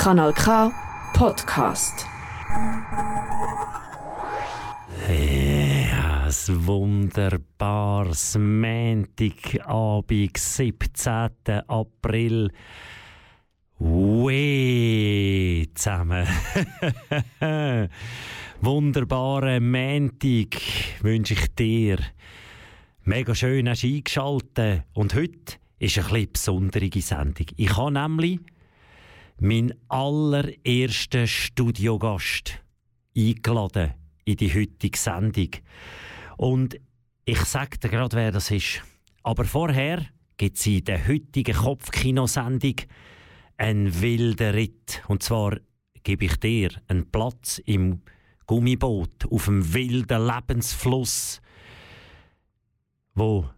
Kanal K Podcast. Ja, ein wunderbares Montagabend, 17. April. Weh zusammen. Wunderbaren Montag wünsche ich dir. Mega schön hast du eingeschaltet. Und heute ist eine etwas besondere Sendung. Ich habe nämlich meinen allerersten Studiogast eingeladen in die heutige Sendung. Und ich sage dir gerade, wer das ist. Aber vorher gibt es in der heutigen Kopfkinosendung einen wilden Ritt. Und zwar gebe ich dir einen Platz im Gummiboot auf dem wilden Lebensfluss, wo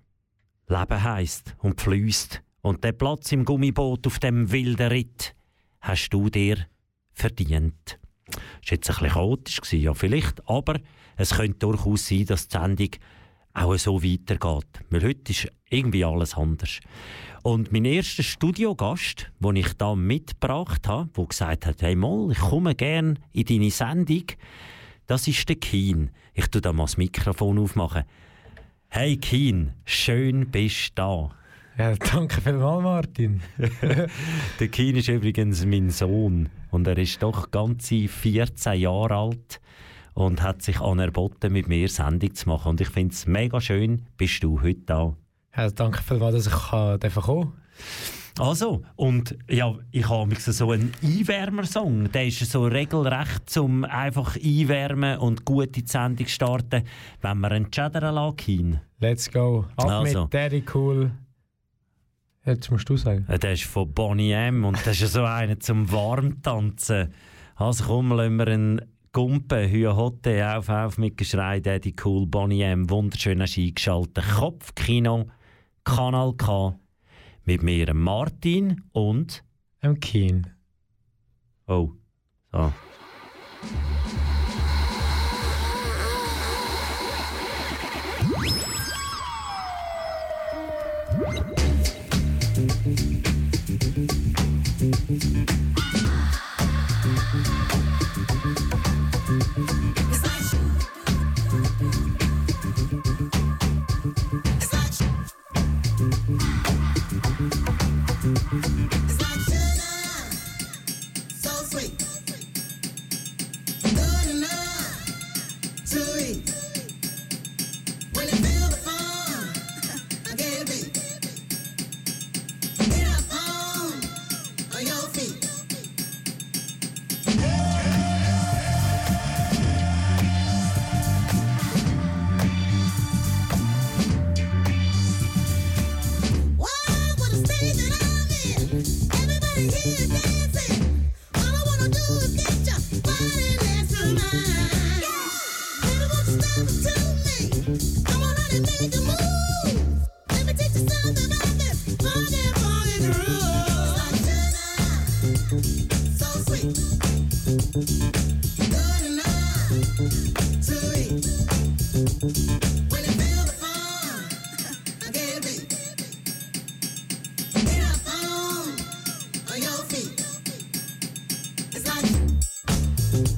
Leben heisst und fließt. Und der Platz im Gummiboot auf dem wilden Ritt hast du dir verdient. Das war jetzt ein bisschen chaotisch, ja vielleicht, aber es könnte durchaus sein, dass die Sendung auch so weitergeht. Weil heute ist irgendwie alles anders. Und mein erster Studiogast, den ich da mitgebracht habe, der gesagt hat, hey Moll, ich komme gerne in deine Sendung, das ist der Keen. Ich tue da mal das Mikrofon aufmachen. Hey Keen, schön bist du da. Ja, danke vielmals, Martin. der Keen ist übrigens mein Sohn und er ist doch ganze 14 Jahre alt und hat sich anerboten, mit mir Sendung zu machen. Und ich finde es mega schön, bist du heute da. Ja, danke vielmals, dass ich kommen kann. Also, und ja, ich habe so einen Einwärmersong. Der ist so regelrecht zum einfach einwärmen und gut in die Sendung starten, wenn wir einen Cheddar lassen. Let's go. Ab also. mit Daddy Cool. Jetzt musst du sagen. Der ist von Bonnie M. und das ist so einer zum Warmtanzen. Also komm, lassen wir einen Gumpen, Hüa Hotte, auf, auf mit Geschrei, Daddy Cool, Bonnie M. Wunderschön hast du eingeschaltet. Kopfkino, Kanal K. Mit mir, Martin und... Dem Keen. Oh, so.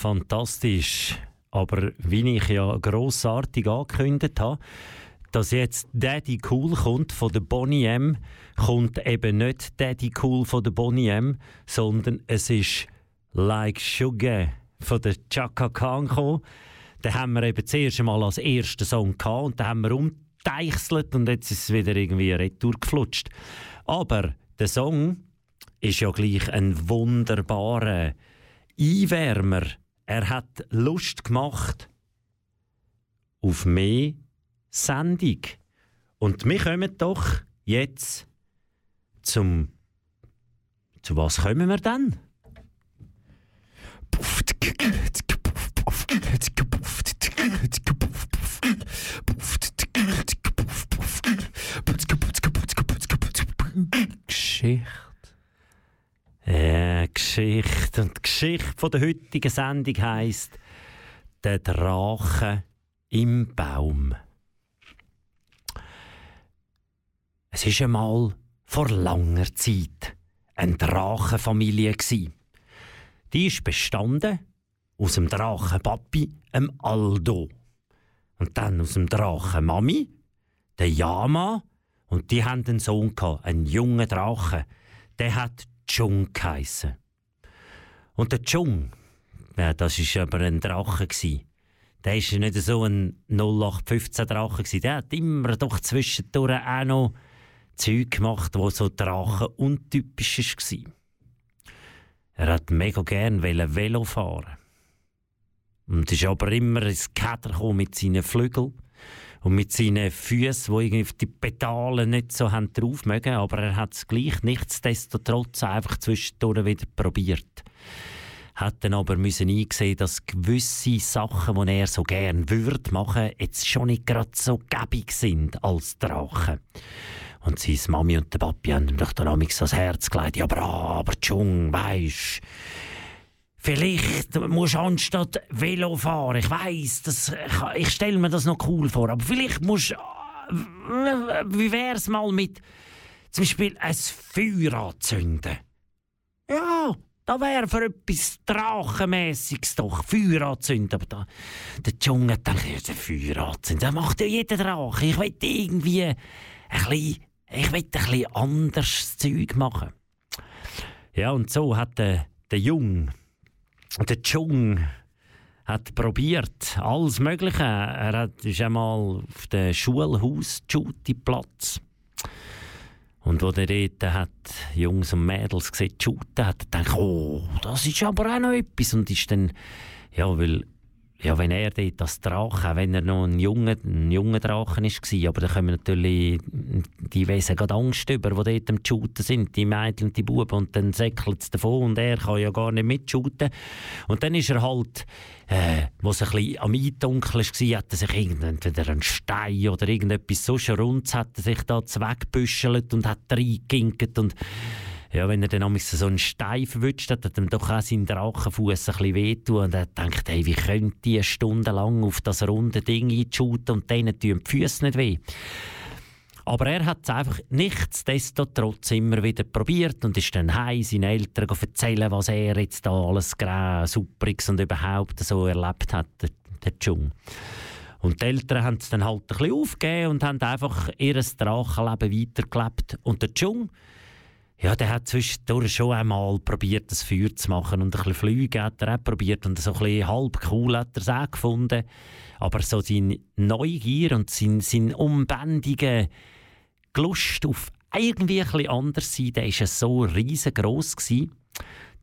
fantastisch. Aber wie ich ja grossartig angekündigt habe, dass jetzt Daddy Cool kommt von der Bonnie M, kommt eben nicht Daddy Cool von der Bonnie M, sondern es ist Like Sugar von der Chaka Khan gekommen. Den haben wir eben zuerst einmal als ersten Song gehabt und den haben wir umteichselt und jetzt ist es wieder irgendwie retour geflutscht. Aber der Song ist ja gleich ein wunderbarer Einwärmer er hat Lust gemacht auf mehr Sendung. Und wir kommen doch jetzt zum. Zu was kommen wir dann? Geschichte. Ja, Geschichte. Und die Geschichte der heutigen Sendung heisst Der Drache im Baum. Es war einmal vor langer Zeit eine Drachenfamilie. Die ist bestanden aus dem Drachenpapi, dem Aldo. Und dann aus dem Drachenmami, der Yama. Und die hatten einen Sohn, einen jungen Drachen. Der hat Chung geheissen. Und der Chung, ja, das war aber ein Drache. Gewesen. Der war nicht so ein 0815-Drache. Der hat immer doch zwischendurch auch noch Zeug gemacht, wo so Drachen untypisch war. Er hat mega gern Velo fahren. Und ist aber immer ins Keder mit seinen Flügeln und mit seinen Füßen, die irgendwie die Pedale nicht so haben drauf mögen, aber er hat es gleich nichtsdestotrotz einfach zwischendurch wieder probiert. Hat dann aber müssen eingesehen, dass gewisse Sachen, die er so gern würde machen, jetzt schon nicht gerade so gäbig sind als Drache. Und seine Mami und der Papi haben ihm doch dann das Herz gelegt. Ja, aber, aber Chung, weisst Vielleicht musst du anstatt Velo fahren. Ich weiß, das, ich stelle mir das noch cool vor. Aber vielleicht musst. Äh, wie wäre es mal mit zum Beispiel ein Feuer anzünden? Ja, da wäre für etwas Drachenmäßiges doch. Feuer anzünden. Aber da, der Dschungel denkt, ja, Feuer anzünden. Das macht ja jeder Drache. Ich will irgendwie ein bisschen, ich will ein bisschen anderes Zeug machen. Ja, und so hat der, der Junge der Chung hat probiert alles Mögliche. Er hat, ist einmal auf dem Schulhaus Platz und wo er dort hat Jungs und Mädels gesehen, shooten, hat er gedacht, oh, das ist aber auch noch etwas. Und ist dann, ja, weil ja, wenn er dort als Drache, wenn er noch ein junger, ein junger Drachen war, aber da kommen natürlich die Wesen gerade Angst über, die dort am Shooten sind, die Mädchen und die Buben, und dann säckelt es davon und er kann ja gar nicht mitshooten. Und dann ist er halt, äh, wo es ein bisschen am Eindunkeln war, hat er sich entweder einen Stein oder irgendetwas so Rundes hat er sich da weggebüschelt und hat reingeginkt und ja, wenn er dann so einen Stein verwünscht hat, hat ihm doch auch sein Drachenfuß ein bisschen wehtun und er denkt, hey, wie könnte ich stundenlang auf das runde Ding einschuten und denen tun die Füße nicht weh. Aber er hat es einfach nichtsdestotrotz immer wieder probiert und ist dann heim seinen Eltern erzählen, was er jetzt da alles Superiges und überhaupt so erlebt hat, der, der Dschung. Und die Eltern haben es dann halt ein bisschen aufgegeben und haben einfach ihr Drachenleben weitergelebt. Und der Dschung ja, der hat zwischendurch schon einmal probiert, das Feuer zu machen und ein bisschen Flüge hat er auch probiert und so ein bisschen halb cool hat er es auch gefunden. Aber so seine Neugier und sein, sein unbändiger Lust auf irgendwie ein bisschen anders sein, der war so riesengroß gewesen,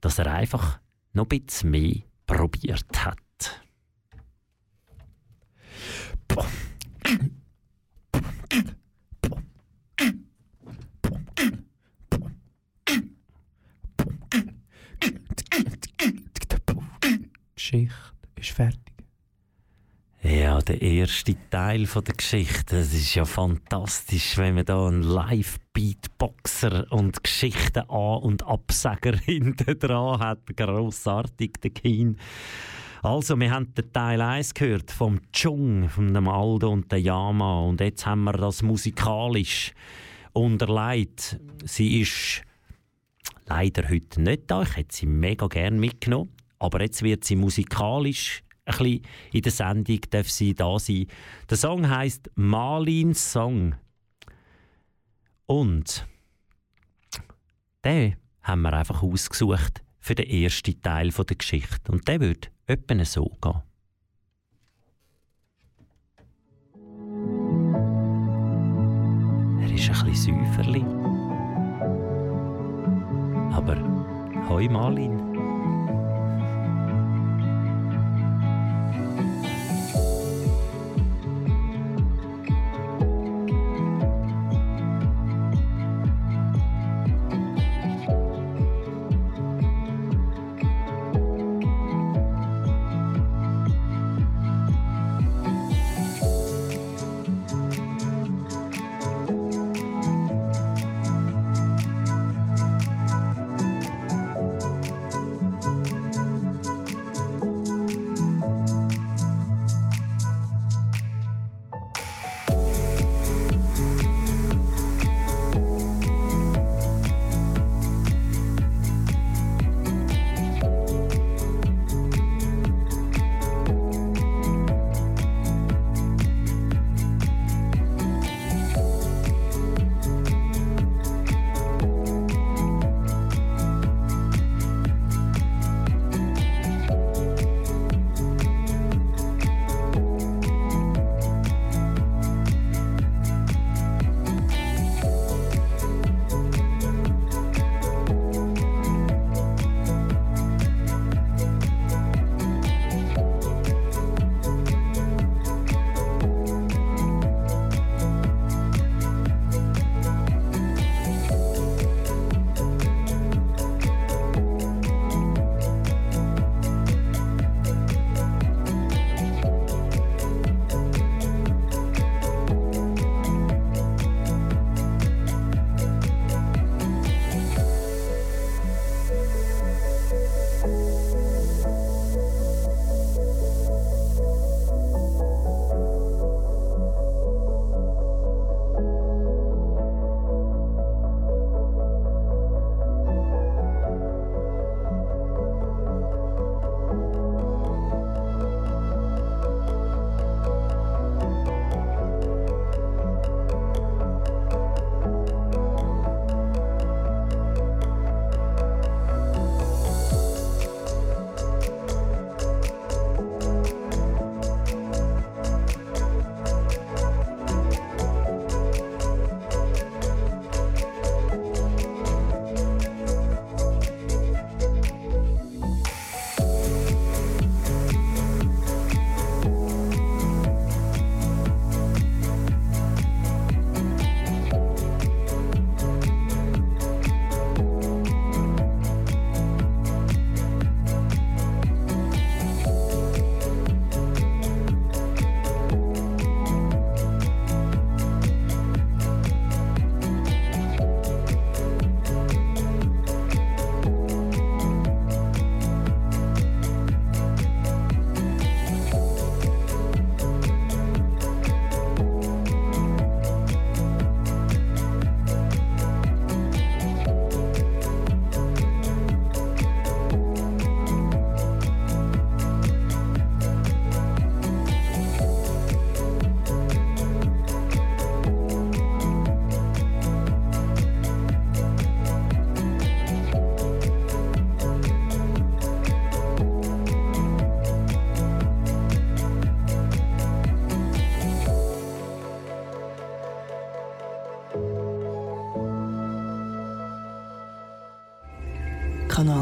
dass er einfach noch ein bisschen mehr probiert hat. Geschichte ist fertig. Ja, der erste Teil von der Geschichte, das ist ja fantastisch, wenn man da einen Live-Beatboxer und Geschichten an- und Absager hinten dran hat. Grossartig, der Keen. Also, wir haben den Teil 1 gehört vom Chung, von dem Aldo und der Yama. Und jetzt haben wir das musikalisch unterlegt. Sie ist leider heute nicht da. Ich hätte sie mega gerne mitgenommen. Aber jetzt wird sie musikalisch ein bisschen in der Sendung darf sie da sein. Der Song heißt Malins Song. Und den haben wir einfach ausgesucht für den ersten Teil der Geschichte. Und der wird etwa so gehen. Er ist ein bisschen säuferli. Aber hoi Malin.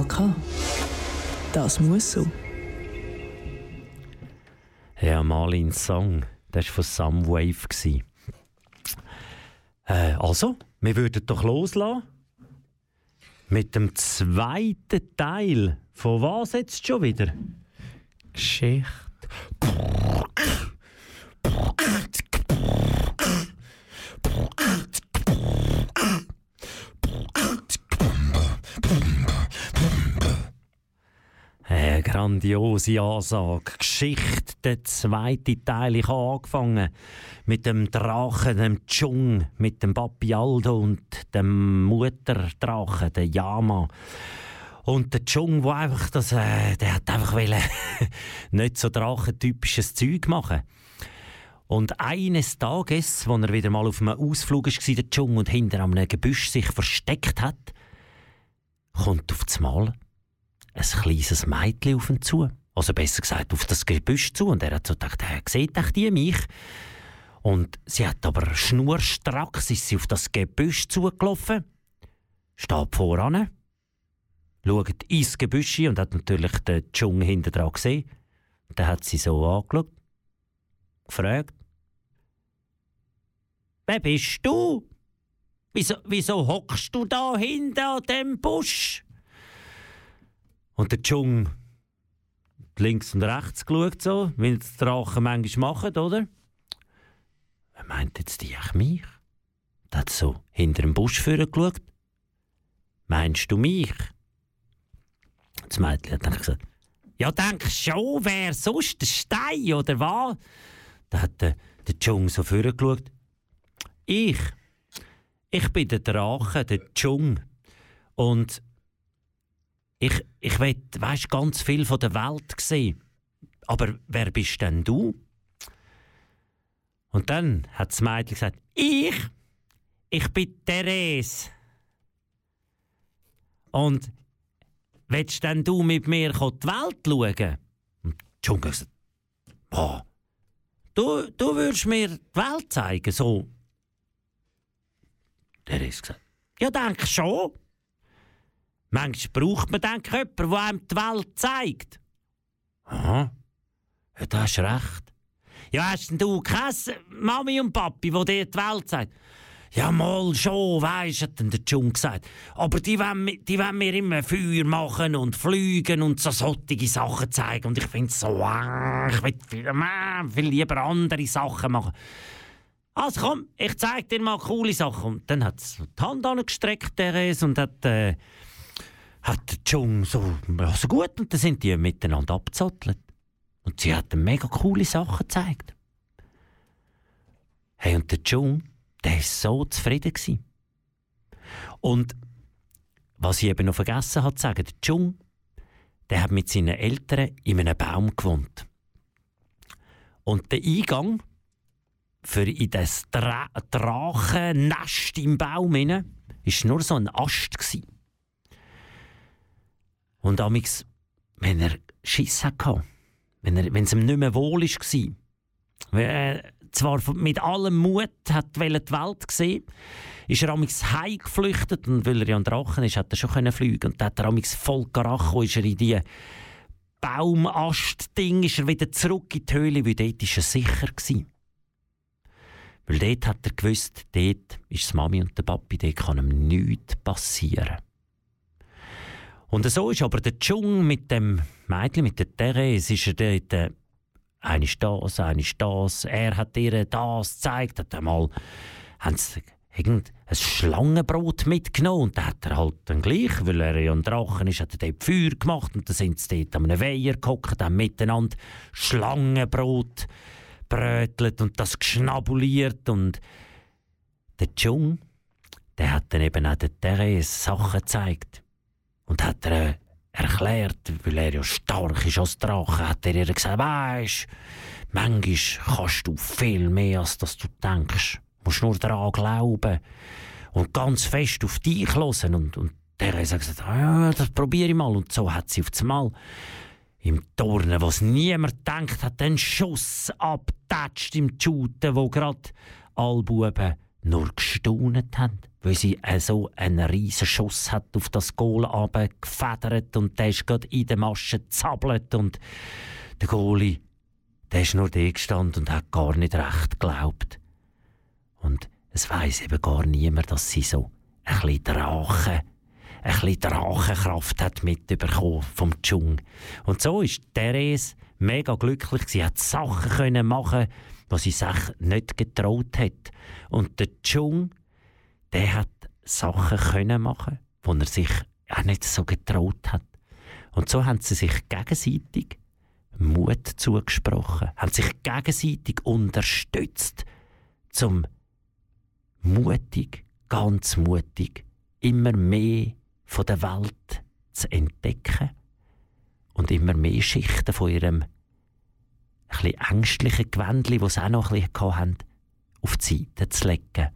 Kanal K. Das muss so. Ja, Malin Song. Das war von Samwave. Äh, also, wir würden doch loslassen. Mit dem zweiten Teil. Von was jetzt schon wieder? Geschichte. Grandiose Ansage. Geschichte, der zweite Teil. Ich habe angefangen mit dem Drachen, dem Chung, mit dem Papi Aldo und dem Mutterdrachen, der Yama. Und der Chung, der einfach das, äh, der hat einfach wollen, nicht so drachentypisches Zeug machen. Und eines Tages, als er wieder mal auf einem Ausflug war, der Chung, und hinter einem Gebüsch sich versteckt hat, kommt auf das Mal ein kleines Mädchen auf ihn zu. Also besser gesagt, auf das Gebüsch zu. Und er hat so gedacht, er sieht echt die mich. Und sie hat aber schnurstracks ist sie auf das Gebüsch zugelaufen, steht voran, schaut ins Gebüsch und hat natürlich den Dschung hinter dran gesehen. Dann hat sie so angeschaut, gefragt, Wer bist du? Wieso, wieso hockst du da hinter dem Busch? Und der Dschung links und rechts geschaut, so, wie die Drachen manchmal machen, oder? Wer meint jetzt die eigentlich mich? Der hat so hinter dem Busch geschaut. Meinst du mich? Das Mädchen hat dann gesagt, ja, denk schon, wer sonst, der Stein oder was? Da hat der, der Dschung so vorgeschaut. Ich, ich bin der Drache, der Dschung. Und ich, ich will, weißt, ganz viel von der Welt sehen. Aber wer bist denn du? Und dann hat das Mädchen gesagt, ich, ich bin Therese. Und willst denn du mit mir die Welt schauen? Und Dschungel gesagt, oh, du, du würdest mir die Welt zeigen, so. Therese gesagt, ja, denke schon. Manchmal braucht man dann jemanden, der einem die Welt zeigt. Aha, ja, da hast recht. Ja, hast denn du keine Mami und Papi, die dir die Welt zeigen? Ja, mal schon, weisst, hat dann der Jung gesagt. Aber die wollen, die wollen mir immer Feuer machen und fliegen und so solche Sachen zeigen. Und ich finde so, äh, ich will viel, viel lieber andere Sachen machen. Also komm, ich zeig dir mal coole Sachen. Und dann hat sie die Hand angestreckt, Therese, und hat, äh, hat der Jung so, also gut, und dann sind die miteinander abgezottelt. Und sie hat mega coole Sachen gezeigt. Hey, und der Jung, der war so zufrieden. Gewesen. Und was ich eben noch vergessen habe zu sagen, der Jung, der hat mit seinen Eltern in einem Baum gewohnt. Und der Eingang für in das Dra Drachennest im Baum war nur so ein Ast. Gewesen. Und amix, wenn er Schiss hatte, wenn, er, wenn es ihm nicht mehr wohl war, wenn er zwar mit allem Mut hat die Welt gesehen, ist er amix heimgeflüchtet und weil er ja ein Drachen ist, hat er schon fliegen und dann hat er amix voll Karacho, ist er in die Baumast-Ding, ist er wieder zurück in die Höhle, weil dort ist er sicher gewesen. Weil dort hat er gewusst, dort ist Mami und der Papi, dort kann ihm nichts passieren. Und so ist aber der Dschung mit dem Mädchen, mit der Therese, ist er dort, äh, eine das, eine das, er hat ihr das gezeigt, hat einmal, haben sie irgendein Schlangenbrot mitgenommen und dann hat er halt dann gleich, weil er ja ein Drachen ist, hat er dort Feuer gemacht und dann sind sie dort an einem Weiher gehockt, haben miteinander Schlangenbrot brötelt und das geschnabuliert und der Dschung, der hat dann eben auch der Therese Sachen gezeigt und hat er erklärt, weil er ja stark ist als Drache, hat er ihr gesagt, weisst, manchmal kannst du viel mehr, als dass du denkst. Du musst nur daran glauben und ganz fest auf dich hören. Und, und der hat gesagt, ah, das probiere ich mal. Und so hat sie auf einmal im Turnen, was niemand denkt, hat den Schuss abgetatscht im Shooten, wo gerade alle Buben nur gestaunet haben, weil sie so einen riesen Schuss hat auf das Goal gefedert und der ist gerade in der Masche gezappelt und der Goalie, der ist nur da gestanden und hat gar nicht recht geglaubt. Und es weiß eben gar niemand, dass sie so ein bisschen Drache, ein bisschen Drachenkraft hat mitbekommen vom Chung. Und so ist Therese mega glücklich. Sie hat Sachen können machen, was sie sich nicht getraut hat. Und der Chung, der hat Sachen können machen, wo er sich auch nicht so getraut hat. Und so haben sie sich gegenseitig Mut zugesprochen, haben sich gegenseitig unterstützt, zum mutig, ganz mutig, immer mehr von der Welt zu entdecken und immer mehr Schichten von ihrem ein ängstlichen Gewändchen, das sie auch noch ein bisschen hatten, auf die Seite zu legen,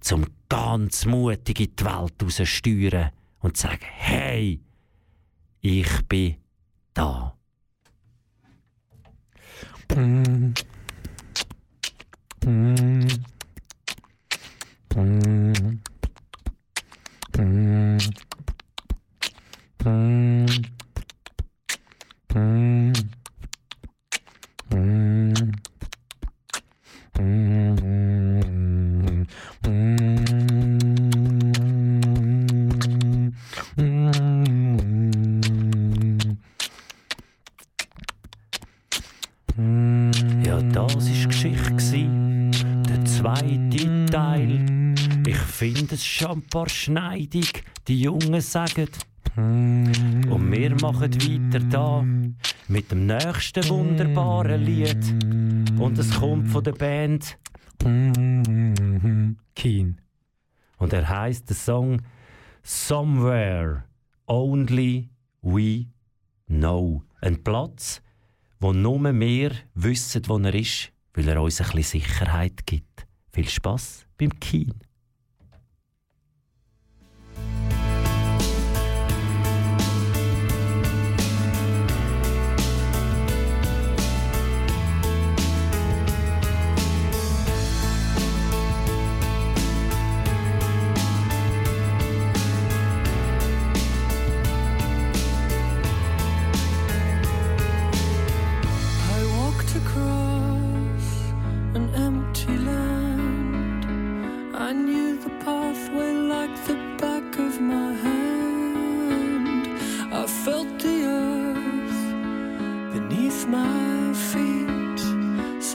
zum ganz mutig in die Welt raussteuern und zu sagen, hey, ich bin da. Mm. Mm. Mm. Mm. Mm. Mm. Schneidig. Die Jungen sagen. Und wir machen weiter da mit dem nächsten wunderbaren Lied. Und es kommt von der Band Keen. Und er heißt der Song Somewhere Only We Know. Ein Platz, wo nur wir wissen, wo er ist, weil er uns ein bisschen Sicherheit gibt. Viel Spaß beim Keen.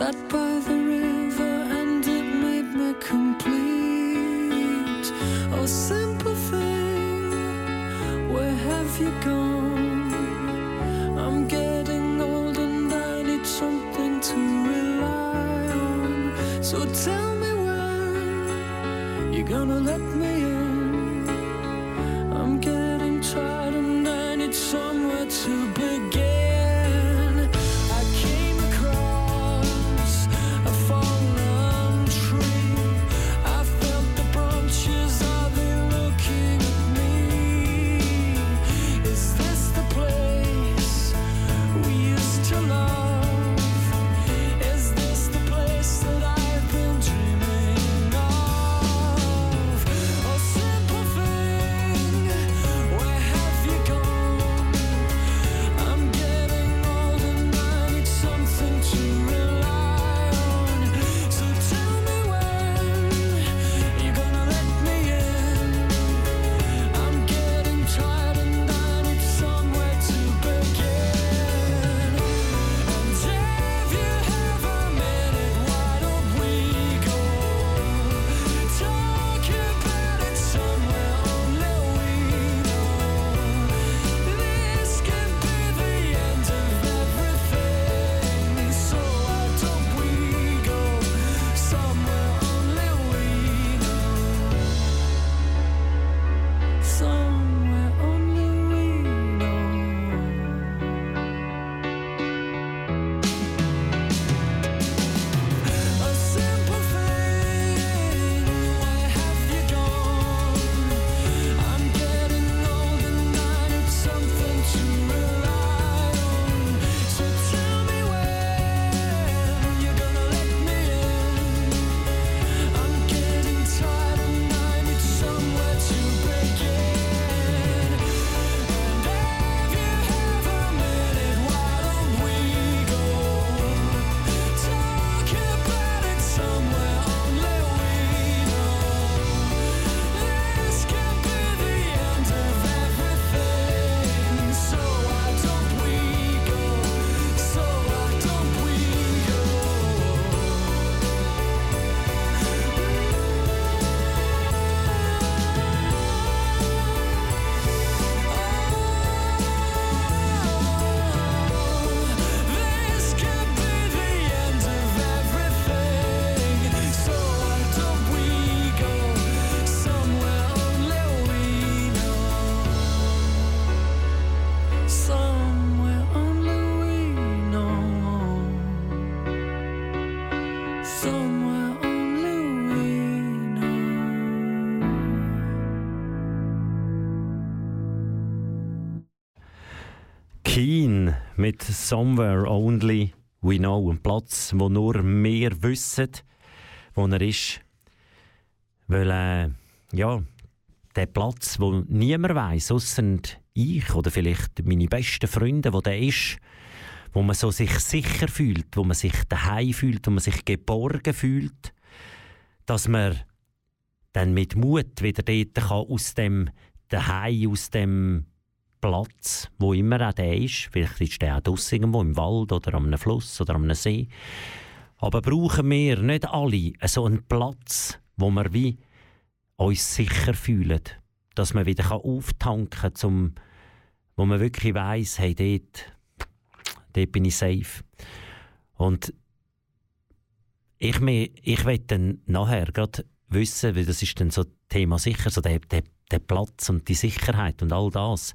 Oh, Keen mit Somewhere Only We Know, ein Platz, wo nur wir wissen, wo er ist. Weil, äh, ja, der Platz, wo niemand weiß, außer ich oder vielleicht meine besten Freunde, wo der ist, wo man so sich sicher fühlt, wo man sich daheim fühlt, wo man sich geborgen fühlt, dass man dann mit Mut wieder dort kann aus dem daheim, aus dem Platz, wo immer auch der ist, vielleicht ist der auch draussen irgendwo im Wald oder am Fluss oder am See, aber brauchen wir nicht alle so einen Platz, wo wir wie uns sicher fühlen, dass man wieder auftanken kann, zum, wo man wirklich weiß, hey, dort, dort bin ich safe. Und ich, ich will dann nachher gerade wissen, weil das ist dann so Thema sicher, so der, der, der Platz und die Sicherheit und all das.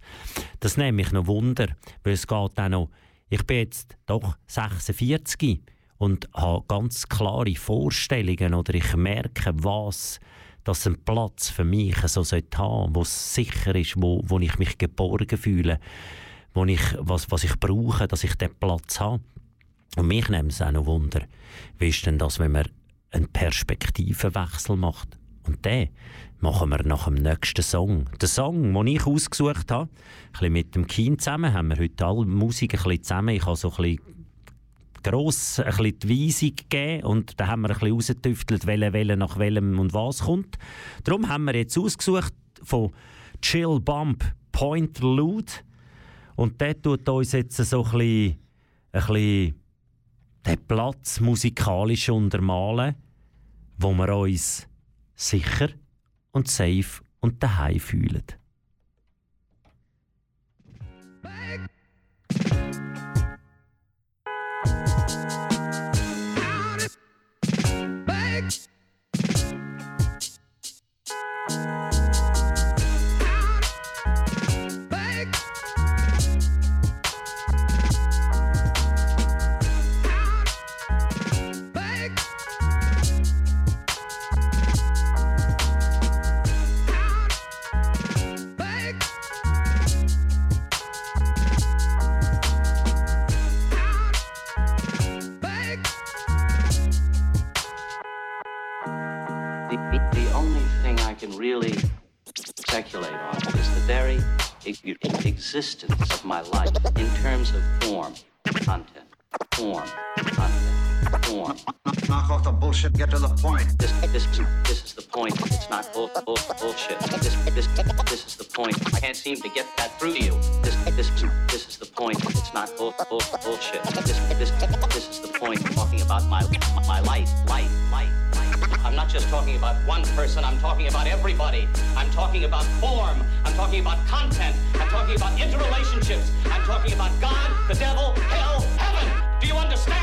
Das nehme ich noch Wunder, weil es geht auch noch, ich bin jetzt doch 46 und habe ganz klare Vorstellungen oder ich merke, was dass ein Platz für mich so sollte haben, wo es sicher ist, wo, wo ich mich geborgen fühle, wo ich, was, was ich brauche, dass ich den Platz habe. Und mich nimmt es auch noch Wunder, wie ist denn das, wenn man einen Perspektivenwechsel macht? Und den machen wir nach dem nächsten Song. Der Song, den ich ausgesucht habe, ein bisschen mit dem Kind zusammen, haben wir heute alle Musik ein bisschen zusammen. Ich habe so ein bisschen gross ein bisschen die Weisung gegeben und da haben wir ein bisschen rausgetüftelt, welche Welle nach welchem und was kommt. Darum haben wir jetzt ausgesucht von Chill Bump Point Loot und der tut uns jetzt so ein bisschen, ein bisschen den Platz musikalisch untermalen, wo wir uns sicher und safe und daheim fühlen. Existence of my life in terms of form, content, form, content, form. Knock off the bullshit, get to the point. This, this, this is the point. It's not bull, bull, bullshit. This, this, this is the point. I can't seem to get that through to you. This, this, this is the point. It's not bull, bull, bullshit. This, this, this is the point. Talking about my, my life, life, life. I'm not just talking about one person, I'm talking about everybody. I'm talking about form. I'm talking about content. I'm talking about interrelationships. I'm talking about God, the devil, hell, heaven. Do you understand?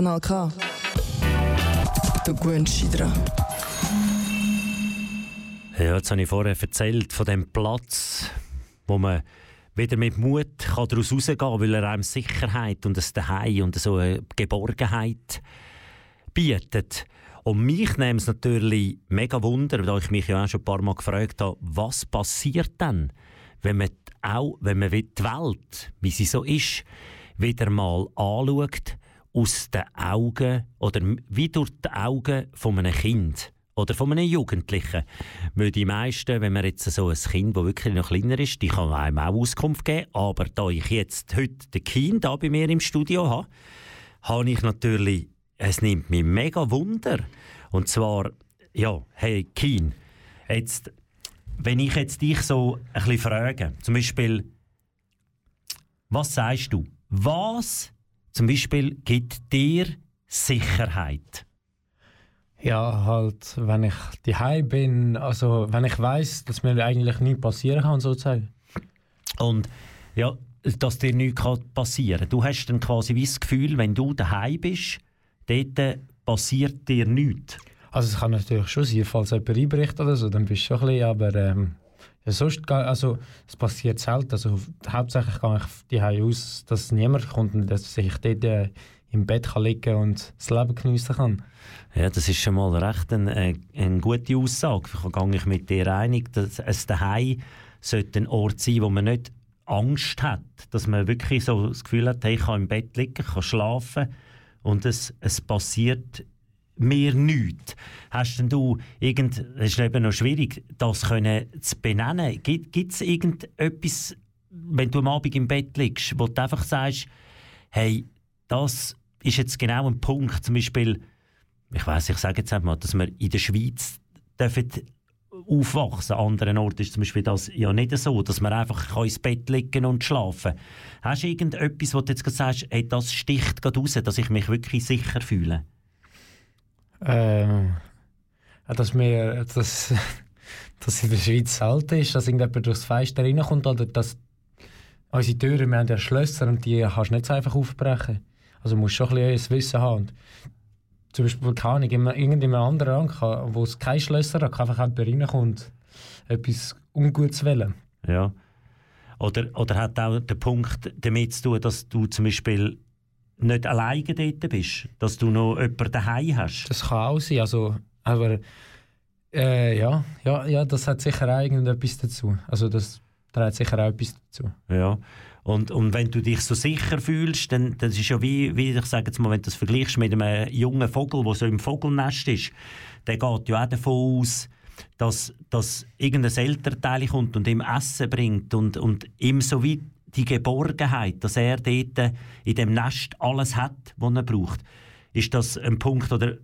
Kanal K. Gewöhnst dich dran. Ja, jetzt habe ich vorher erzählt von dem Platz, wo man wieder mit Mut kann daraus rausgehen kann, weil er einem Sicherheit und ein Daheim und so eine Geborgenheit bietet. Und mich nimmt es natürlich mega Wunder, da ich mich ja auch schon ein paar Mal gefragt habe, was passiert dann, wenn man auch, wenn man die Welt, wie sie so ist, wieder mal anschaut aus den Augen oder wie durch die Augen von einem Kind oder von einem Jugendlichen. Weil die meisten, wenn man jetzt so ein Kind, das wirklich noch kleiner ist, die kann einem auch Auskunft geben. Aber da ich jetzt heute den Kind da bei mir im Studio habe, habe ich natürlich, es nimmt mich mega Wunder. Und zwar, ja, hey Keen, jetzt, wenn ich jetzt dich so ein bisschen frage, zum Beispiel, was sagst du? Was zum Beispiel gibt dir Sicherheit? Ja, halt, wenn ich daheim bin, also wenn ich weiß, dass mir eigentlich nie passieren kann, sozusagen. Und ja, dass dir nichts passieren kann. Du hast dann quasi wie das Gefühl, wenn du daheim bist, dort passiert dir nichts. Also es kann natürlich schon sein, falls jemand einbricht oder so, dann bist du schon ein bisschen, aber ähm, sonst, also es passiert selten. Also hauptsächlich gehe ich die aus, dass niemand kommt und dass ich dort äh, im Bett kann liegen und das Leben geniessen kann. Ja, das ist schon mal recht eine, äh, eine gute Aussage. Ich gehe ich mit dir einig, dass es daheim sollte ein Ort sein, wo man nicht Angst hat, dass man wirklich so das Gefühl hat, hey, ich kann im Bett liegen, kann schlafen und es, es passiert mir nichts. Hast denn du irgend, es ist eben noch schwierig, das können zu benennen. Gibt es irgendetwas, wenn du am Abend im Bett liegst, wo du einfach sagst, hey, das ist jetzt genau ein Punkt, zum Beispiel, ich weiß, ich sage jetzt einmal, dass wir in der Schweiz dürfen aufwachsen. An anderen Orten ist zum Beispiel das ja nicht so, dass man einfach ins Bett liegen und schlafen kann. Hast du irgendetwas, wo du jetzt sagst, hey, das sticht gerade raus, dass ich mich wirklich sicher fühle? Ähm, dass wir, dass, dass in der Schweiz selten ist, dass irgendjemand durchs Fenster reinkommt oder dass unsere Türen, wir haben ja Schlösser und die kannst du nicht so einfach aufbrechen. Also musst schon ein bisschen Wissen haben. Und zum Beispiel, keine in irgendeinem anderen Land, wo es keine Schlösser hat, einfach jemand reinkommen und etwas Ungutes wählen. Ja. Oder, oder hat auch der Punkt damit zu tun, dass du zum Beispiel nicht alleine dort bist, dass du noch jemanden daheim hast? Das kann auch sein, also, aber äh, ja, ja, ja, das hat sicher auch irgendetwas dazu. Also das trägt sicher auch etwas dazu. Ja. Und, und wenn du dich so sicher fühlst, dann das ist ja wie, wie ich sage jetzt mal, wenn du das vergleichst mit einem jungen Vogel, der so im Vogelnest ist, der geht ja auch davon aus, dass, dass irgendein Elternteil kommt und ihm Essen bringt und, und ihm so wie die Geborgenheit, dass er dort in dem Nest alles hat, was er braucht. Ist das ein Punkt oder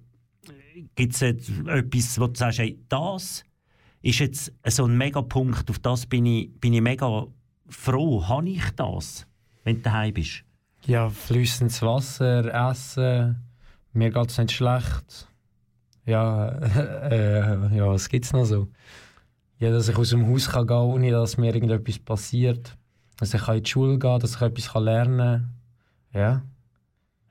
gibt es etwas, wo du sagst, hey, das ist jetzt so ein Megapunkt, auf das bin ich, bin ich mega froh, habe ich das, wenn du daheim bist? Ja, fließendes Wasser, Essen, mir geht es nicht schlecht. Ja, äh, ja was gibt es noch so? Ja, dass ich aus dem Haus kann gehen ohne dass mir irgendetwas passiert. Dass ich in die Schule gehen dass ich etwas lernen kann. Ja.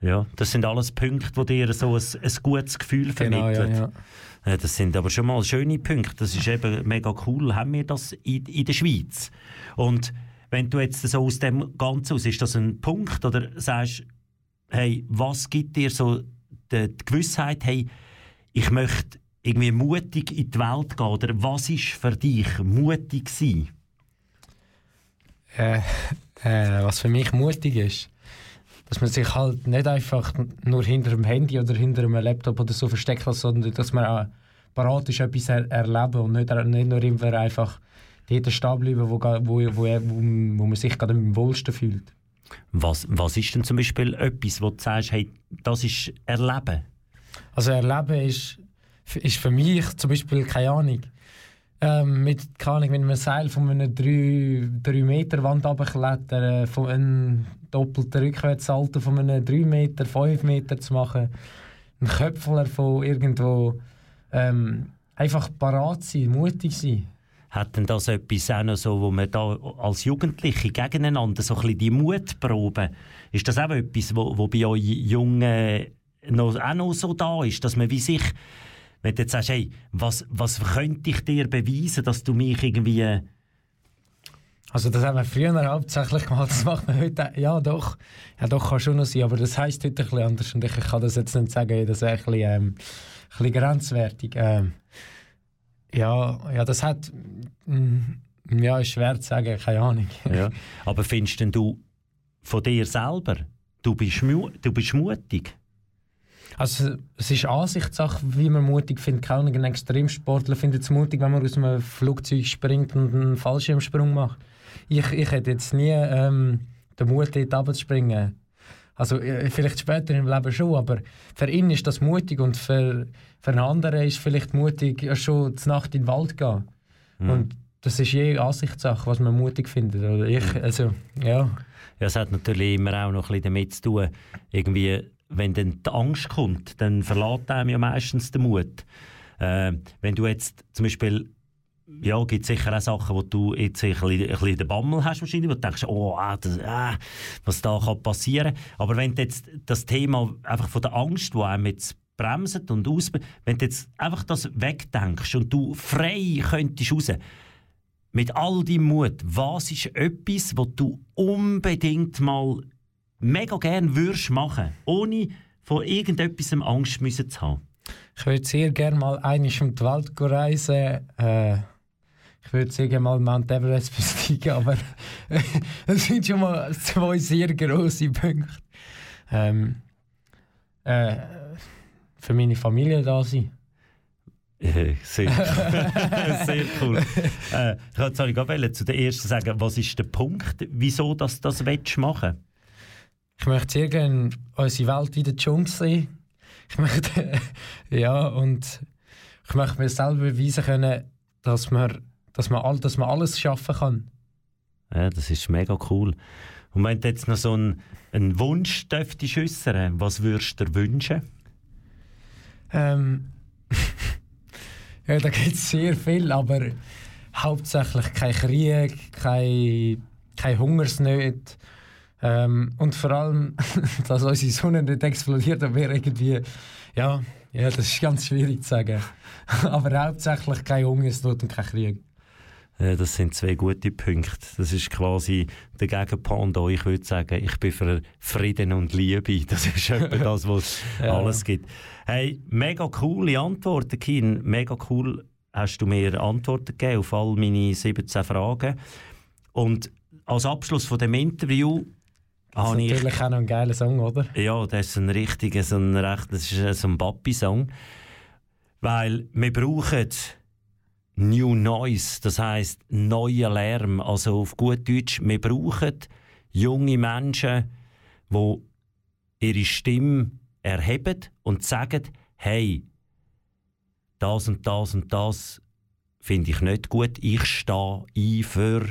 Ja, das sind alles Punkte, die dir so ein, ein gutes Gefühl vermitteln. Genau, ja, ja. Das sind aber schon mal schöne Punkte. Das ist eben mega cool. Haben wir das in, in der Schweiz? Und wenn du jetzt so aus dem Ganzen aus, ist das ein Punkt oder sagst, hey, was gibt dir so die, die Gewissheit, hey, ich möchte irgendwie mutig in die Welt gehen oder was ist für dich mutig sein? Äh, äh, was für mich mutig ist, dass man sich halt nicht einfach nur hinter dem Handy oder hinter einem Laptop oder so versteckt, sondern dass man auch parat ist, etwas er erleben und nicht, nicht nur immer einfach dort stehen bleiben, wo, wo, wo, wo, man sich gerade am wohlsten fühlt. Was, was ist denn zum Beispiel etwas, wo du sagst, hey, das ist Erleben? Also Erleben ist, ist für mich zum Beispiel, keine Ahnung, ähm, mit, keine Ahnung, mit einem Seil von einer 3, 3 Meter Wand runterklettern, von einem doppelten Rückwärtssalto von einem 3 Meter, 5 Meter zu machen, ein Köpfler von irgendwo, ähm, einfach parat sein, mutig sein. Hat denn das etwas auch noch so, wo man da als Jugendliche gegeneinander so ein bisschen die Mutprobe, ist das auch etwas, wo, wo bei euch Jungen noch, auch noch so da ist, dass man wie sich, wenn du jetzt sagst, hey, was, was könnte ich dir beweisen, dass du mich irgendwie... Also das haben wir früher hauptsächlich gemacht, das macht man heute, ja doch, ja doch kann schon noch sein, aber das heisst heute ein bisschen anders und ich kann das jetzt nicht sagen, das ist ein bisschen, ähm, ein bisschen grenzwertig. Ähm, ja, ja, das hat. Mm, ja, ist schwer zu sagen, keine Ahnung. Ja. Aber findest denn du von dir selber, du bist, du bist mutig? Also, es ist Ansichtssache, wie man mutig findet. Kein ein Extremsportler findet es mutig, wenn man aus einem Flugzeug springt und einen Fallschirmsprung macht. Ich, ich hätte jetzt nie ähm, den Mut, dort runterzuspringen. Also äh, vielleicht später im Leben schon, aber für ihn ist das mutig und für, für einen anderen ist vielleicht mutig, schon zur Nacht in den Wald zu gehen. Mhm. Und das ist je Ansichtssache, was man mutig findet. Oder ich, mhm. also, ja. Ja, es hat natürlich immer auch noch ein bisschen damit zu tun, irgendwie, wenn dann die Angst kommt, dann verlässt einem ja meistens der Mut. Äh, wenn du jetzt zum Beispiel ja, gibt sicher auch Sachen, wo du jetzt ein bisschen, ein bisschen den Bammel hast wahrscheinlich, wo du denkst, oh, ah, das, ah, was da kann passieren. Aber wenn du jetzt das Thema einfach von der Angst, die einem jetzt bremst und aus, wenn du jetzt einfach das wegdenkst und du frei könntest raus, mit all deinem Mut, was ist etwas, was du unbedingt mal mega gerne würdest machen, ohne vor irgendetwas Angst müssen zu haben? Ich würde sehr gerne mal einig um die Welt reisen. Äh, ich würde sehr gerne mal Mount Everest besteigen, aber das sind schon mal zwei sehr grosse Punkte. Ähm, äh, für meine Familie da sein. Sehr, sehr cool. Äh, ich wollte gerade zu der ersten sagen, was ist der Punkt, wieso das das machen Ich möchte sehr gerne unsere Welt wieder Dschungel sehen. Ich möchte, ja, und ich möchte mir selber beweisen können, dass man, dass man, all, dass man alles schaffen kann. Ja, das ist mega cool. Und wenn du jetzt noch so einen, einen Wunsch dürftest äußern, was würdest du dir wünschen? Ähm, ja, da gibt es sehr viel, aber hauptsächlich kein Krieg, kein, kein Hungersnöte. Ähm, und vor allem, dass unsere Sonne nicht explodiert, wäre irgendwie, ja, ja, das ist ganz schwierig zu sagen. aber hauptsächlich kein Hungersnot und kein Krieg. Äh, das sind zwei gute Punkte. Das ist quasi der Gegenpendant. Ich würde sagen, ich bin für Frieden und Liebe. Das ist etwa das, was ja. alles gibt. Hey, mega coole Antworten, Kin. Mega cool hast du mir Antworten gegeben auf all meine 17 Fragen. Und als Abschluss von dem Interview das ist natürlich ich, auch noch ein geiler Song, oder? Ja, das ist ein richtiger, so ein, recht, das ist so ein Papi-Song. Weil wir brauchen New Noise, das heißt neuer Lärm. Also auf gut Deutsch, wir brauchen junge Menschen, die ihre Stimme erheben und sagen, hey, das und das und das finde ich nicht gut. Ich stehe ein für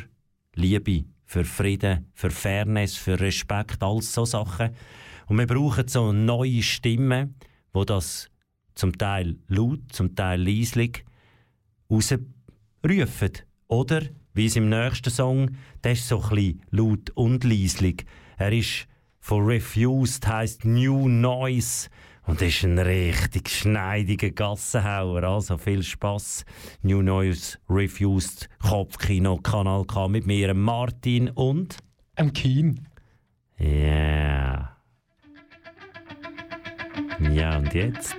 Liebe, für Frieden, für Fairness, für Respekt, all so Sachen. Und wir brauchen so neue Stimmen, wo das zum Teil laut, zum Teil leislich rausrufen. Oder, wie es im nächsten Song, der ist so ein laut und leislich. Er ist von Refused, heisst New Noise. Und ist ein richtig schneidiger Gassenhauer. Also viel Spaß. New Noise, Refused, Kopfkino, Kanal K mit mir, Martin und. Am Keen. Ja. Yeah. Ja, und jetzt?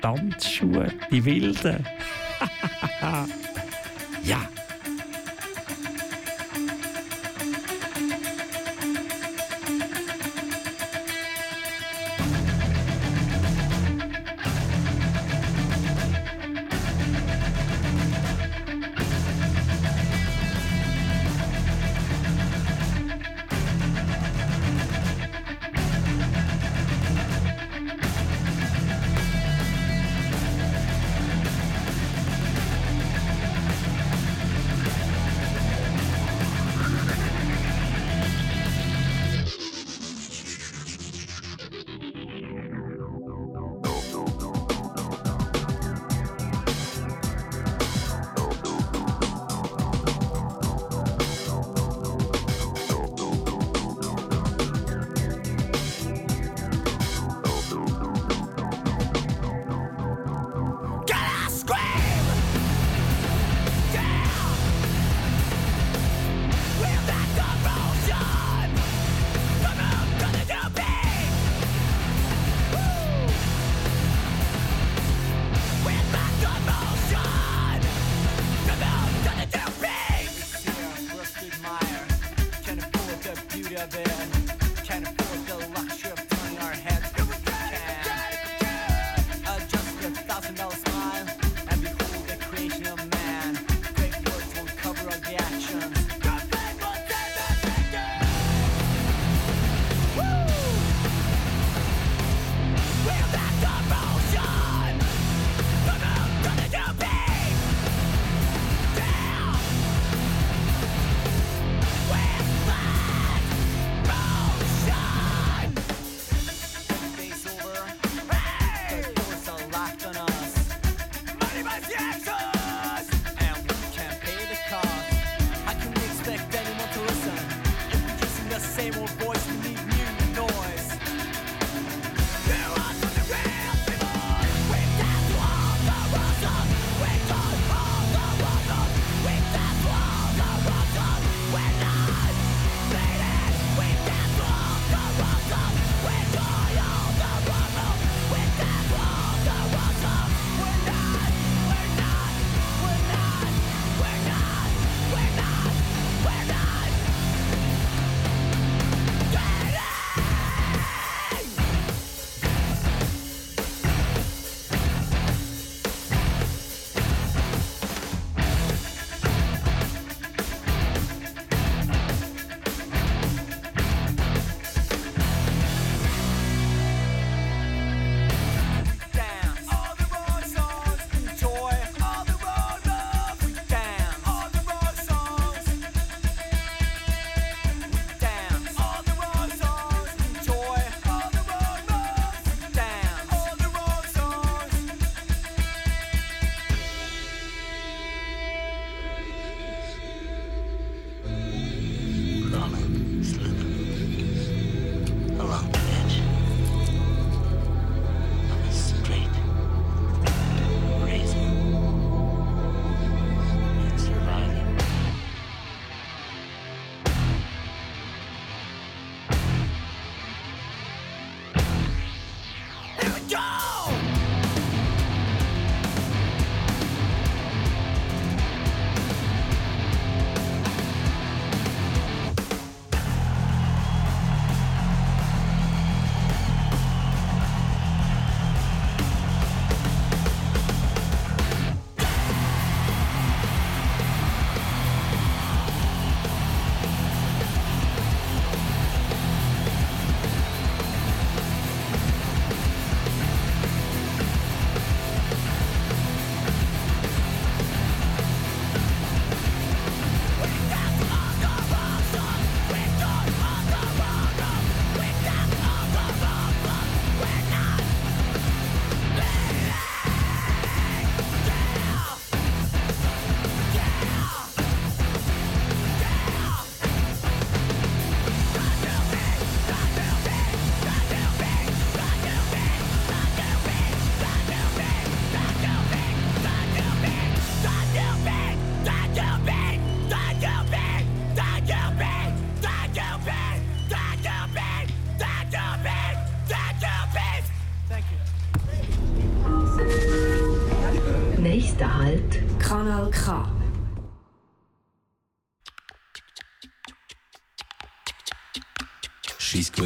Tanzschuhe, die Wilden. ja. yes, yes, oh.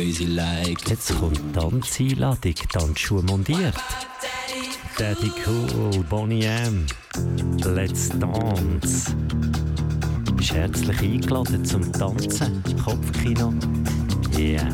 Crazy like. Jetzt kommt Tanzeinladung, Tanzschuhe montiert. Daddy Cool, Bonnie M. Let's Dance. Du bist herzlich eingeladen zum Tanzen, Kopfkino. Yeah.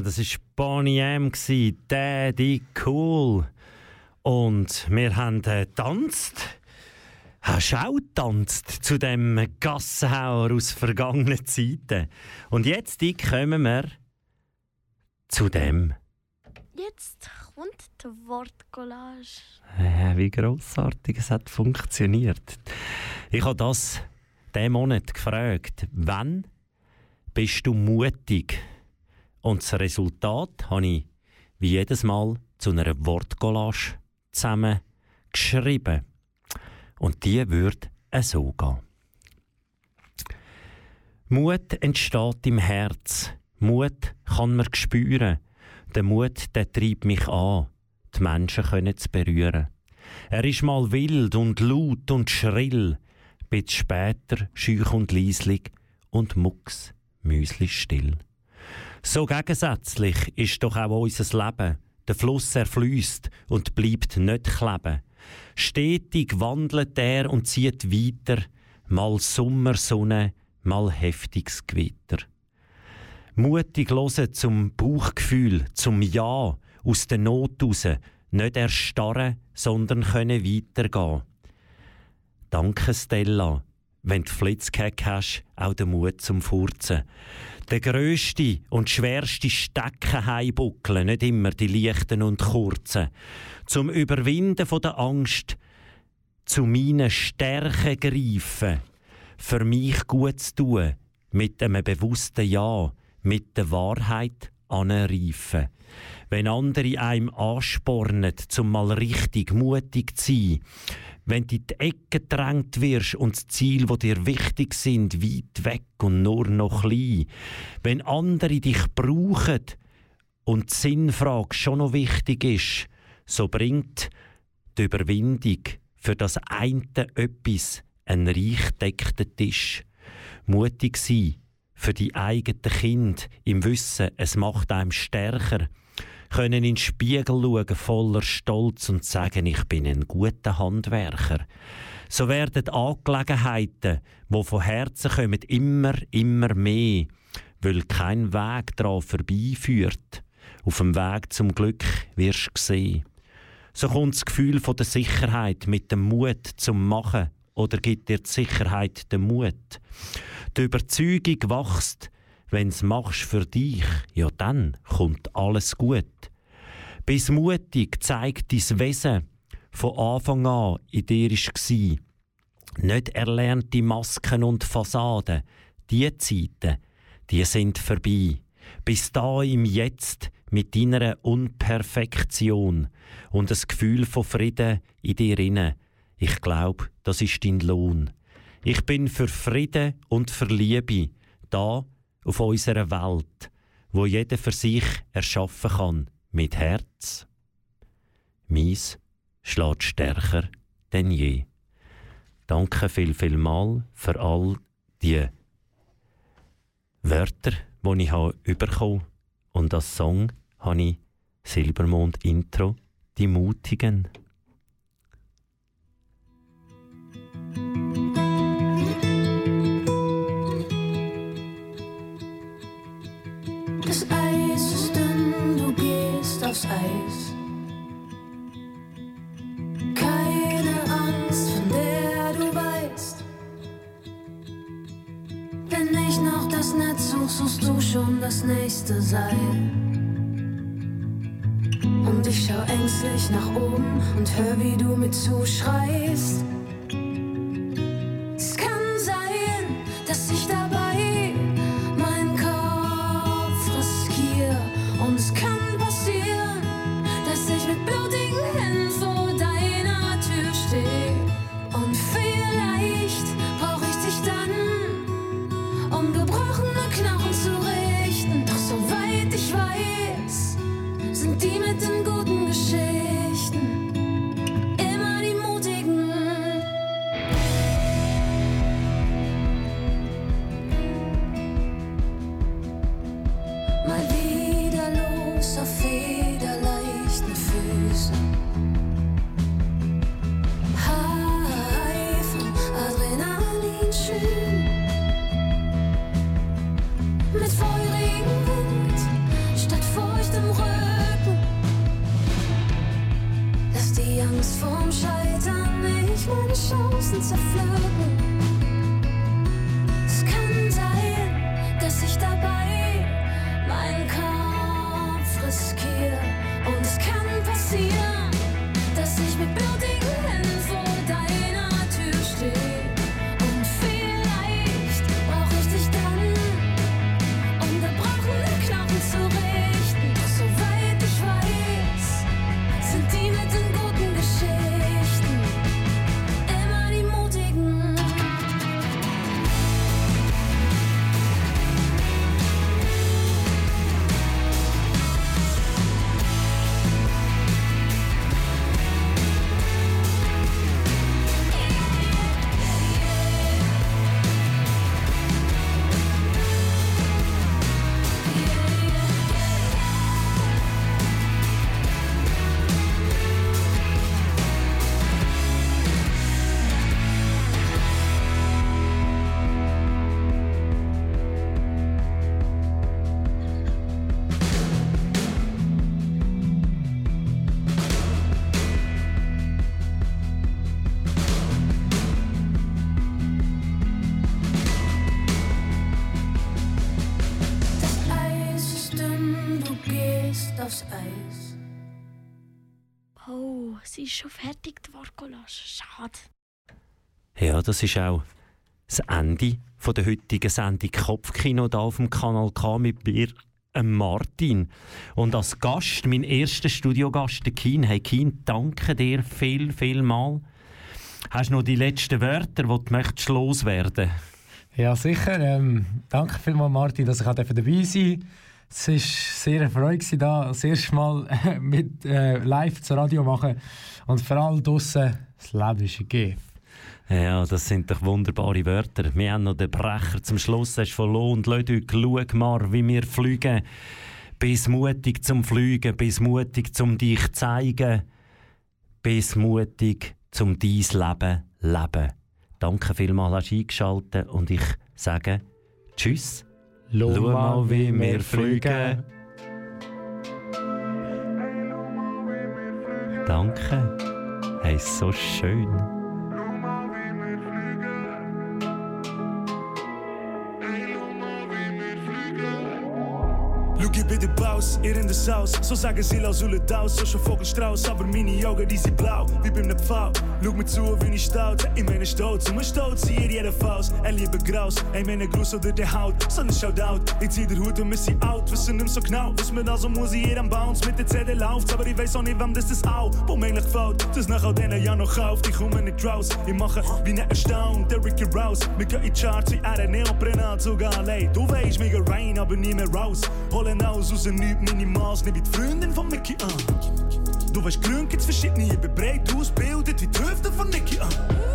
Das war Bonnie M. Daddy Cool. Und wir haben getanzt. Äh, Hast du auch getanzt zu dem Gassenhauer aus vergangenen Zeiten? Und jetzt kommen wir zu dem. Jetzt kommt die Wortcollage. Äh, wie grossartig es hat funktioniert. Ich habe das diesen Monat gefragt. Wann bist du mutig? Und das Resultat habe ich wie jedes Mal zu einer Wortcollage zusammengeschrieben. Und die würde so gehen. Mut entsteht im Herz. Mut kann man spüren. Der Mut, der treibt mich an, die Menschen können zu berühren. Er ist mal wild und laut und schrill, bis später schüch und leislich und mucks, müsli still. So gegensätzlich ist doch auch unser Leben. Der Fluss erfließt und bleibt nicht kleben. Stetig wandelt er und zieht weiter, mal Sommersonne, mal heftiges Gewitter. Mutig hören zum Bauchgefühl, zum Ja, aus der Not raus, nicht erstarren, sondern können weitergehen. Danke Stella, wenn du Flitzkeg hast, auch den Mut zum Furzen. Der grösste und schwerste Stecken heimbuckeln, nicht immer die leichten und kurzen. Zum Überwinden von der Angst, zu meinen Stärken greifen, für mich gut zu tun, mit einem bewussten Ja, mit der Wahrheit anreifen. Wenn andere einem anspornen, zum mal richtig mutig zu sein, wenn du in die Ecke gedrängt wirst und das Ziel, wo dir wichtig sind, weit weg und nur noch klein, wenn andere dich brauchen und die Sinnfrage schon noch wichtig ist, so bringt die Überwindung für das eine etwas einen reich deckten Tisch. Mutig sein für die eigenen Kind im Wissen, es macht einem stärker. Können in den Spiegel schauen, voller Stolz und sagen, ich bin ein guter Handwerker. So werden Angelegenheiten, die von Herzen kommen, immer, immer mehr, weil kein Weg daran vorbeiführt. Auf dem Weg zum Glück wirst du sehen. So kommt das Gefühl von der Sicherheit mit dem Mut zum Machen oder gibt dir die Sicherheit den Mut. Die Überzeugung wächst, wenn's machst für dich, ja dann kommt alles gut. Bis mutig zeigt dein Wesen von Anfang an in dir war. Nicht erlernte Masken und Fassaden, die Zeiten, die sind vorbei. Bis da im Jetzt mit deiner Unperfektion und das Gefühl von Frieden in dir inne. Ich glaube, das ist dein Lohn. Ich bin für Frieden und für Liebe da auf unserer Welt, wo jeder für sich erschaffen kann, mit Herz. Mies schlägt stärker denn je. Danke viel, viel mal für all die Wörter, die ich habe und als Song habe ich Silbermond Intro, die Mutigen. Aufs Eis. Keine Angst, von der du weißt. Wenn ich noch das Netz such, suchst du schon das nächste Seil. Und ich schau ängstlich nach oben und hör, wie du mit zuschreist. Ist schon fertig, die Vorkollage. Schade. Ja, das ist auch das Ende von der heutigen Sendung Kopfkino da auf dem Kanal K mit mir, ähm, Martin. Und als Gast, mein erster Studiogast, der Keen. Hey Keen, danke dir viel, viel mal. Hast du noch die letzten Wörter, die du möchtest loswerden Ja, sicher. Ähm, danke vielmals, Martin, dass ich dabei sein durfte. Es war sehr erfreulich, da das erste Mal mit äh, live zu Radio machen. Und vor allem draussen, das Leben ist Gift. Ja, das sind doch wunderbare Wörter. Wir haben noch den Brecher zum Schluss. Hast von Lo und Leduc. Schau mal, wie wir fliegen. Bist mutig zum Fliegen, bist mutig zum dich zeigen. Bist mutig zum dein Leben leben. Danke vielmals, hast eingeschaltet und ich sage Tschüss. Schau mal, wie wir fliegen. Danke. Hey, so schön. Ihr in der Saus. So sagen sie, lass alle aus, so schon Vogelstrauß. Aber meine Augen, die sind blau, wie beim Pfau. Schau mir zu, wie ich stolz, ich meine stolz. Und man stolz hier jeder Faust. Ein lieber Graus, ein meine Gruß oder der Haut. So ein Shoutout, ich zieh der Hut und wir sind out. Wissen nicht so genau, was mir also muss ich jedem Bounce mit der CD läuft. Aber ich weiß auch nicht, wem das auch. Wo mir eigentlich gefällt, das nach all denen Jahren noch kauft. Ich komme nicht raus, ich mache wie ne Erstaunt, der Ricky Rouse. Wir gehen in Charts wie eine Neoprenat sogar allein. Du weißt, mega rein, aber nie mehr raus. Holen aus aus nichts Minimals, nicht wie die Freundin von Mickey an. Du weißt, grün gibt's verschiedene, ich bin breit ausgebildet wie die Hüfte von Nicky an.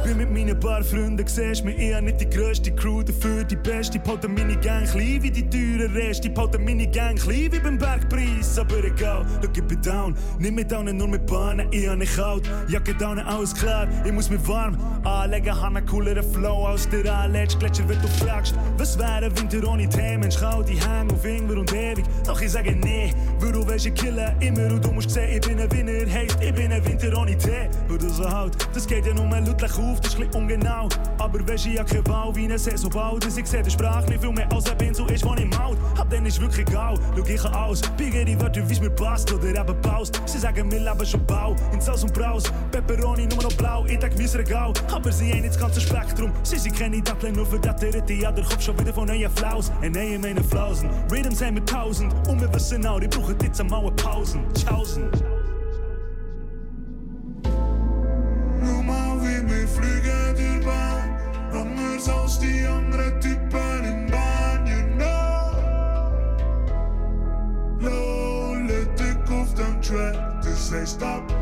Bin mit meinen paar Freunden, siehst mir eher nicht die grösste Crew, dafür die beste. Behalten meine Gang klein wie die teuren Reste, behalten meine Gang klein wie beim Bergpreis. Aber egal, schau, ich bin down, nicht mit down, nur mit Bahnen, ich hab nicht kalt. Jacke down, alles klar, ich muss mich warm anlegen, hab einen cooleren Flow als der allerletzte Gletscher, wenn du fragst. Was wäre Winter ohne Themen, kalt, ich häng auf Ingwer und ewig. Doch ich sage nee, weil du weißt, ich kille immer und du musst sehen, ich bin ein Winner. Winner heisst, ich bin ein Winter ohne Tee. Oder so halt, das geht ja nur lautlich auf, das ist ein ungenau. Aber weisst, ich hab keine Wahl, wie eine so bald. Dass ich seh, der Sprache nicht viel mehr als ein Pinsel ist, wann ich maut. Hab dann ist wirklich egal, schau ich aus. Biege die Wörter, wie's mir passt oder eben baust. Sie sagen, wir leben schon Bau, in Salz und Braus. Pepperoni nur noch blau, ich denk, mir Regal. Aber sie haben das ganze Spektrum. Sie sind keine Datteln, nur für das ja, der Kopf schon wieder von neuen Flaus. Und neue meine Flausen. Rhythms haben wir tausend, und wir wissen auch, die brauchen jetzt einmal Pausen. Tschaußen. Anders als die andere Typen im Banjo, no. Low, let ik auf dem Track, das heißt Update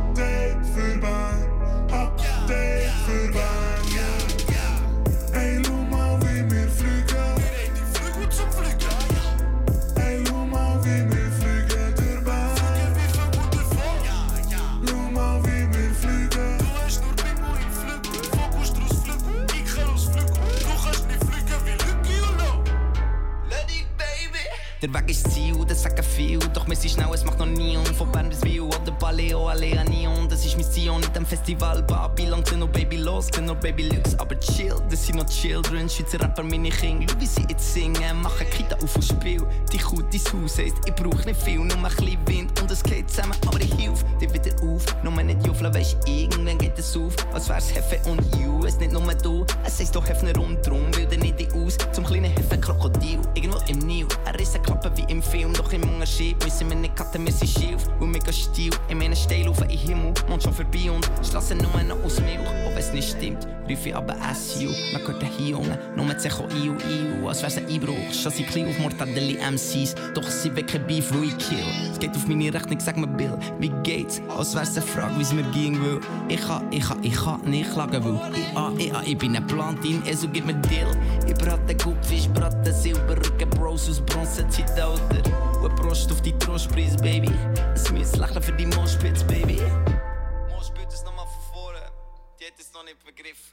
Der Weg ist Ziel, das sagen viel, doch wir sind schnell, es macht noch nie. Und von Bern bis Wil oder Baleo, Alea Neon, das ist Mission nicht am Festival, Babylon, sind noch Baby los, sind noch Baby Lux, aber chill, das sind noch Children, Schweizer Rapper, meine Kinder, wie sie jetzt singen, machen Kita auf und Spiel, die Kuh, dein Haus heisst, ich brauch nicht viel, nur ein bisschen Wind und es geht zusammen, aber ich hilf dir wieder auf, nur nicht juffeln, weisst irgendwann geht es auf, als wär's Hefe und you, es nicht nur du, es heisst doch Hefner und drum, will dir nicht aus, zum kleinen Müssen wir nicht cutten, wir sind schief, und mega Stil, in meinen Steil auf in Himmel, Mond schon vorbei und Strassen nur noch aus Milch, ob es nicht stimmt, ruf ich aber SU, man hört den hier Jungen, nur sich auch Iu Iu, als wär's ein Einbruch, schon sie klein auf Mortadelli MCs, doch sie wecken Beef, wo ich kill, es geht auf meine Rechnung, sag mir Bill, wie geht's, als wär's eine Frage, wie's mir ging will, ich kann, ich kann, ich kann nicht klagen, weil ich, ah, ich, ah, ich bin ein Plantin, also gib mir Deal, ich brate Gupfisch, brate Silberrücken, Bros aus Bronzezeitalter, und Prost auf die Trostpreis, Baby, es müsst lächeln für die Moschpitz, Baby. Moschpitz ist nochmal von vorne, die hat es noch nicht begriffen.